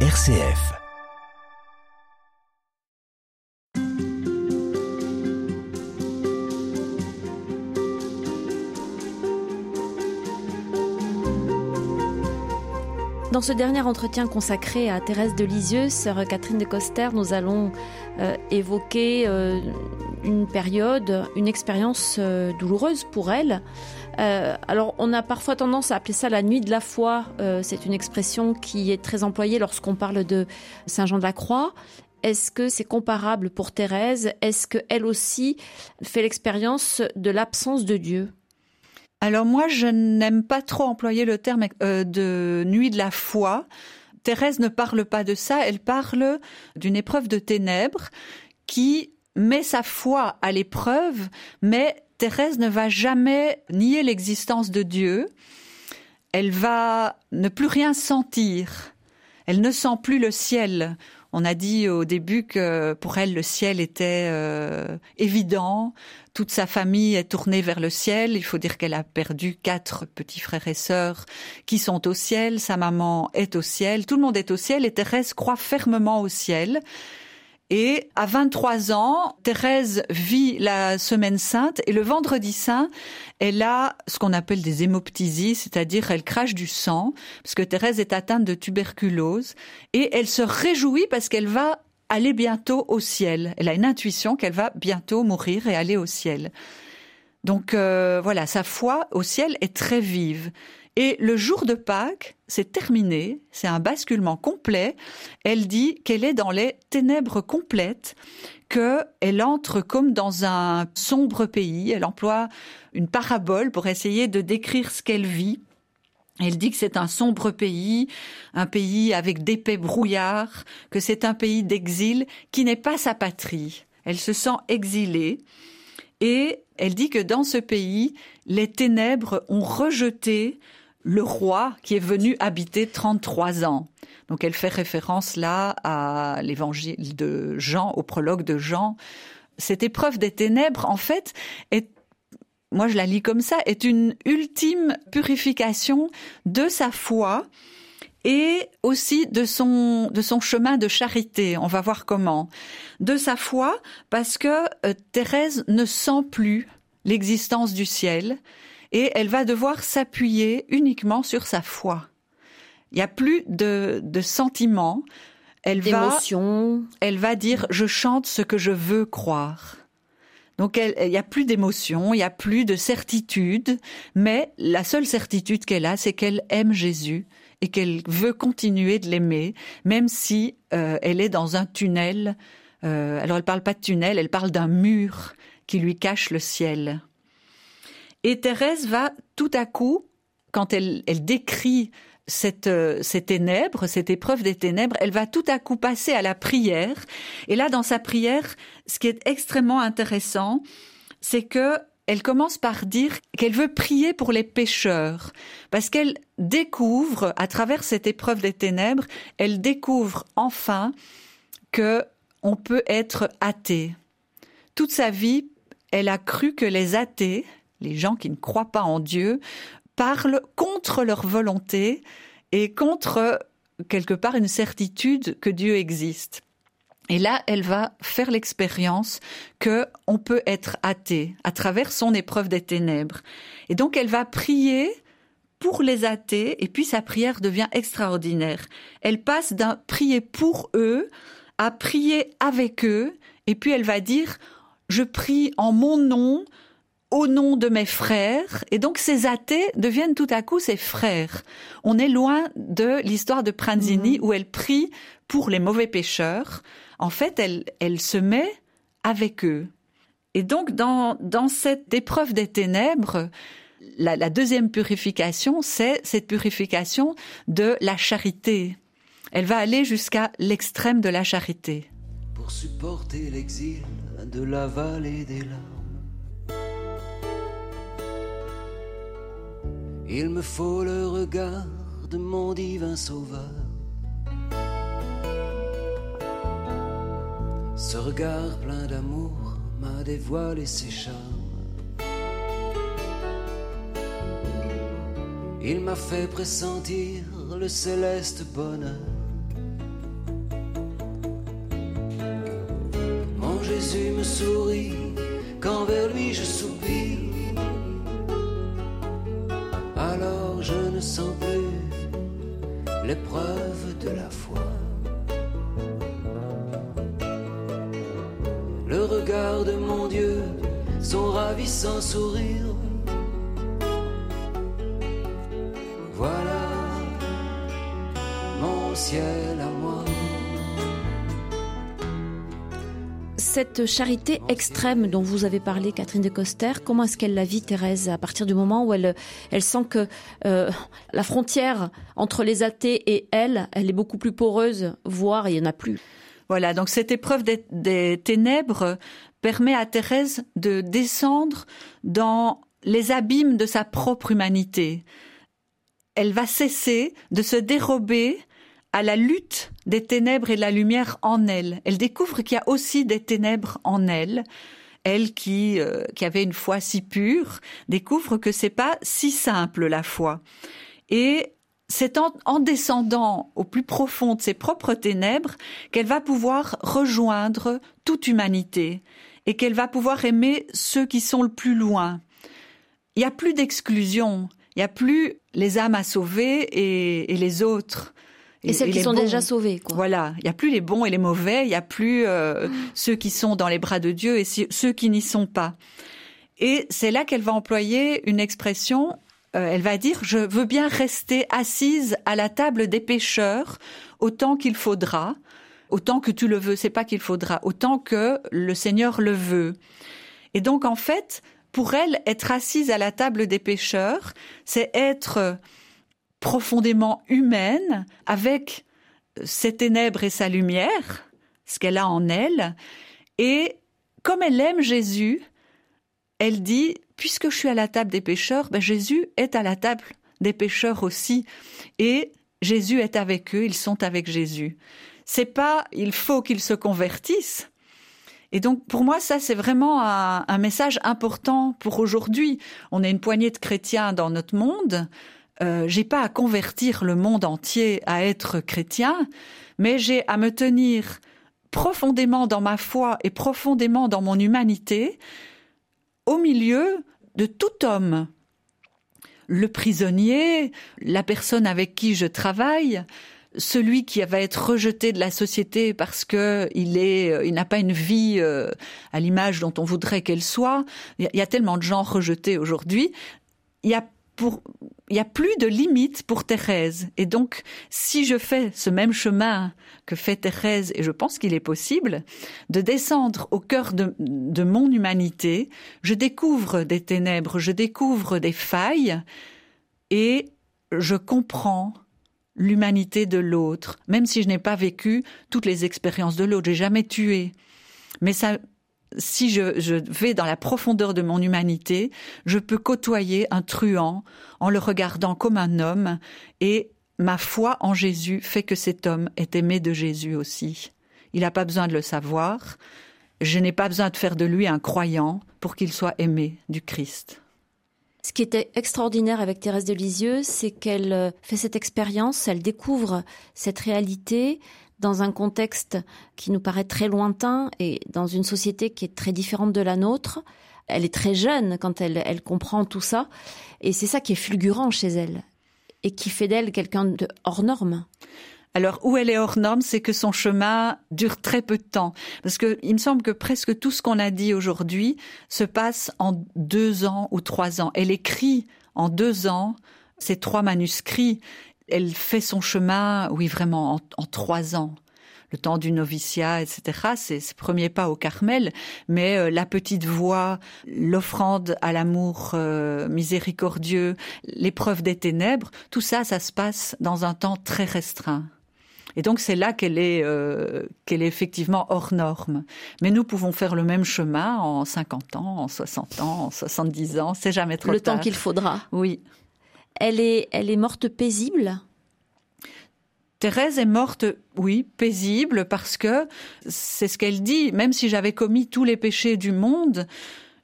RCF. Dans ce dernier entretien consacré à Thérèse de Lisieux, sœur Catherine de Coster, nous allons euh, évoquer euh, une période, une expérience euh, douloureuse pour elle. alors, on a parfois tendance à appeler ça la nuit de la foi. C'est une expression qui est très employée lorsqu'on parle de Saint Jean de la Croix. Est-ce que c'est comparable pour Thérèse? Est-ce qu'elle aussi fait l'expérience de l'absence de Dieu? Alors moi, je n'aime pas trop employer le terme euh, de nuit de la foi. Thérèse ne parle pas de ça, elle parle d'une épreuve de ténèbres qui met sa foi à l'épreuve, mais Thérèse ne va jamais nier l'existence de Dieu. Elle va ne plus rien sentir. Elle ne sent plus le ciel. On a dit au début que pour elle le ciel était euh, évident, toute sa famille est tournée vers le ciel. Il faut dire qu'elle a perdu quatre petits frères et sœurs qui sont au ciel. Sa maman est au ciel. Tout le monde est au ciel et Thérèse croit fermement au ciel. Et à 23 ans, Thérèse vit la semaine sainte et le vendredi saint, elle a ce qu'on appelle des hémoptysies, c'est-à-dire elle crache du sang, parce que Thérèse est atteinte de tuberculose et elle se réjouit parce qu'elle va aller bientôt au ciel. Elle a une intuition qu'elle va bientôt mourir et aller au ciel. Donc euh, voilà, sa foi au ciel est très vive. Et le jour de Pâques, c'est terminé, c'est un basculement complet. Elle dit qu'elle est dans les ténèbres complètes, qu'elle entre comme dans un sombre pays. Elle emploie une parabole pour essayer de décrire ce qu'elle vit. Elle dit que c'est un sombre pays, un pays avec d'épais brouillards, que c'est un pays d'exil qui n'est pas sa patrie. Elle se sent exilée et elle dit que dans ce pays, les ténèbres ont rejeté le roi qui est venu habiter 33 ans. Donc elle fait référence là à l'évangile de Jean, au prologue de Jean. Cette épreuve des ténèbres, en fait, est moi je la lis comme ça, est une ultime purification de sa foi et aussi de son de son chemin de charité. On va voir comment. De sa foi parce que euh, Thérèse ne sent plus l'existence du ciel et elle va devoir s'appuyer uniquement sur sa foi. Il n'y a plus de, de sentiments. Elle va, elle va dire je chante ce que je veux croire. Donc il n'y a plus d'émotion, il n'y a plus de certitude, mais la seule certitude qu'elle a, c'est qu'elle aime Jésus et qu'elle veut continuer de l'aimer, même si euh, elle est dans un tunnel. Euh, alors elle parle pas de tunnel, elle parle d'un mur qui lui cache le ciel. Et Thérèse va tout à coup, quand elle, décrit cette, euh, ces ténèbres, cette épreuve des ténèbres, elle va tout à coup passer à la prière. Et là, dans sa prière, ce qui est extrêmement intéressant, c'est que elle commence par dire qu'elle veut prier pour les pécheurs, parce qu'elle découvre, à travers cette épreuve des ténèbres, elle découvre enfin que on peut être athée. Toute sa vie, elle a cru que les athées, les gens qui ne croient pas en Dieu, parlent contre leur volonté et contre quelque part une certitude que Dieu existe. Et là, elle va faire l'expérience que on peut être athée à travers son épreuve des ténèbres. Et donc, elle va prier pour les athées, et puis sa prière devient extraordinaire. Elle passe d'un prier pour eux à prier avec eux, et puis elle va dire, je prie en mon nom, au nom de mes frères, et donc ces athées deviennent tout à coup ses frères. On est loin de l'histoire de Pranzini mhm. où elle prie pour les mauvais pécheurs. En fait, elle, elle se met avec eux. Et donc, dans, dans cette épreuve des ténèbres, la, la deuxième purification, c'est cette purification de la charité. Elle va aller jusqu'à l'extrême de la charité. Pour supporter l'exil de la vallée des larmes Il me faut le regard de mon divin sauveur. Ce regard plein d'amour m'a dévoilé ses charmes. Il m'a fait pressentir le céleste bonheur. Mon Jésus me sourit quand vers lui je soupire alors je ne sens plus l'épreuve de la foi. Le regard de mon Dieu, son ravissant sourire, Cette charité extrême dont vous avez parlé, Catherine de Coster, comment est-ce qu'elle la vit, Thérèse, à partir du moment où elle, sent que euh, la frontière entre les athées et elle, elle est beaucoup plus poreuse, voire il n'y en a plus? Voilà, donc cette épreuve des ténèbres permet à Thérèse de descendre dans les abîmes de sa propre humanité. Elle va cesser de se dérober à la lutte des ténèbres et de la lumière en elle. Elle découvre qu'il y a aussi des ténèbres en elle. Elle qui, euh, qui avait une foi si pure découvre que c'est pas si simple la foi. Et c'est en, en, descendant au plus profond de ses propres ténèbres qu'elle va pouvoir rejoindre toute humanité et qu'elle va pouvoir aimer ceux qui sont le plus loin. Il n'y a plus d'exclusion, il n'y a plus les âmes à sauver et les autres. Et, celles qui sont bons. déjà sauvées, quoi. Voilà, il n'y a plus les bons et les mauvais, il n'y a plus euh, mmh. ceux qui sont dans les bras de Dieu et ceux qui n'y sont pas. Et c'est là qu'elle va employer une expression, euh, elle va dire, je veux bien rester assise à la table des pécheurs autant qu'il faudra, autant que tu le veux, c'est pas qu'il faudra, autant que le Seigneur le veut. Et donc, en fait, pour elle, être assise à la table des pécheurs, c'est être profondément humaine, avec ses ténèbres et sa lumière, ce qu'elle a en elle, et comme elle aime Jésus, elle dit, puisque je suis à la table des pécheurs, ben Jésus est à la table des pécheurs aussi, et Jésus est avec eux, ils sont avec Jésus. C'est pas, il faut qu'ils se convertissent. Et donc, pour moi, ça, c'est vraiment un, un message important pour aujourd'hui. On est une poignée de chrétiens dans notre monde, euh, j'ai pas à convertir le monde entier à être chrétien, mais j'ai à me tenir profondément dans ma foi et profondément dans mon humanité au milieu de tout homme. Le prisonnier, la personne avec qui je travaille, celui qui va être rejeté de la société parce que il est, il n'a pas une vie euh, à l'image dont on voudrait qu'elle soit. Il y a tellement de gens rejetés aujourd'hui. Il y a pour il n'y a plus de limite pour Thérèse. Et donc, si je fais ce même chemin que fait Thérèse, et je pense qu'il est possible, de descendre au cœur de, de, mon humanité, je découvre des ténèbres, je découvre des failles, et je comprends l'humanité de l'autre, même si je n'ai pas vécu toutes les expériences de l'autre, j'ai jamais tué. Mais ça, si je, vais dans la profondeur de mon humanité, je peux côtoyer un truand en le regardant comme un homme et ma foi en Jésus fait que cet homme est aimé de Jésus aussi. Il n'a pas besoin de le savoir. Je n'ai pas besoin de faire de lui un croyant pour qu'il soit aimé du Christ. Ce qui était extraordinaire avec Thérèse de Lisieux, c'est qu'elle euh, fait cette expérience, elle découvre cette réalité, dans un contexte qui nous paraît très lointain et dans une société qui est très différente de la nôtre. Elle est très jeune quand elle, comprend tout ça. Et c'est ça qui est fulgurant chez elle et qui fait d'elle quelqu'un de hors norme. Alors, où elle est hors norme, c'est que son chemin dure très peu de temps. Parce que il me semble que presque tout ce qu'on a dit aujourd'hui se passe en deux ans ou trois ans. Elle écrit en deux ans ces trois manuscrits elle fait son chemin, oui, vraiment en, en trois ans le temps du noviciat, etc. C'est ce premier pas au Carmel, mais euh, la petite voix, l'offrande à l'amour euh, miséricordieux, l'épreuve des ténèbres, tout ça, ça se passe dans un temps très restreint. Et donc c'est là qu'elle est euh, qu'elle est effectivement hors norme. Mais nous pouvons faire le même chemin en 50 ans, en 60 ans, en 70 ans, c'est jamais trop le tard. Le temps qu'il faudra. Oui. Elle est, elle est morte paisible? Thérèse est morte, oui, paisible, parce que c'est ce qu'elle dit, même si j'avais commis tous les péchés du monde,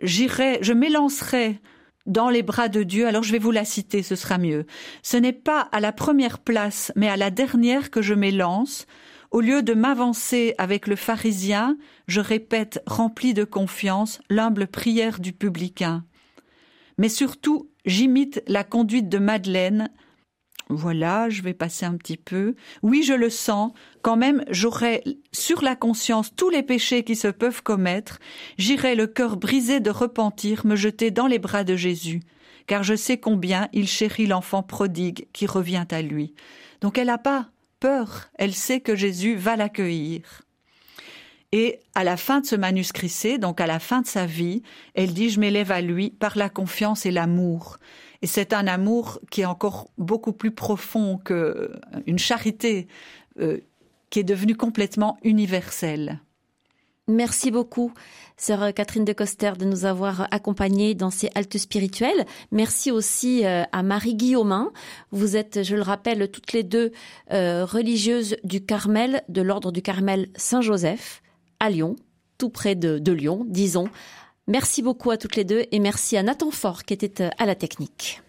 j'irai, je m'élancerai dans les bras de Dieu, alors je vais vous la citer, ce sera mieux. Ce n'est pas à la première place, mais à la dernière que je m'élance, Au lieu de m'avancer avec le pharisien, je répète, rempli de confiance, l'humble prière du publicain. Mais surtout, j'imite la conduite de Madeleine. Voilà, je vais passer un petit peu. Oui, je le sens. Quand même, j'aurai sur la conscience tous les péchés qui se peuvent commettre. J'irai le cœur brisé de repentir me jeter dans les bras de Jésus, car je sais combien il chérit l'enfant prodigue qui revient à lui. Donc elle n'a pas peur, elle sait que Jésus va l'accueillir. Et à la fin de ce manuscrit C, donc à la fin de sa vie, elle dit Je m'élève à lui par la confiance et l'amour. Et c'est un amour qui est encore beaucoup plus profond qu'une charité euh, qui est devenue complètement universelle. Merci beaucoup, sœur Catherine de Coster, de nous avoir accompagnés dans ces haltes spirituelles. Merci aussi euh, à Marie Guillaumin. Vous êtes, je le rappelle, toutes les deux euh, religieuses du Carmel, de l'ordre du Carmel Saint-Joseph à Lyon, tout près de, Lyon, disons. Merci beaucoup à toutes les deux et merci à Nathan Fort qui était euh, à la technique.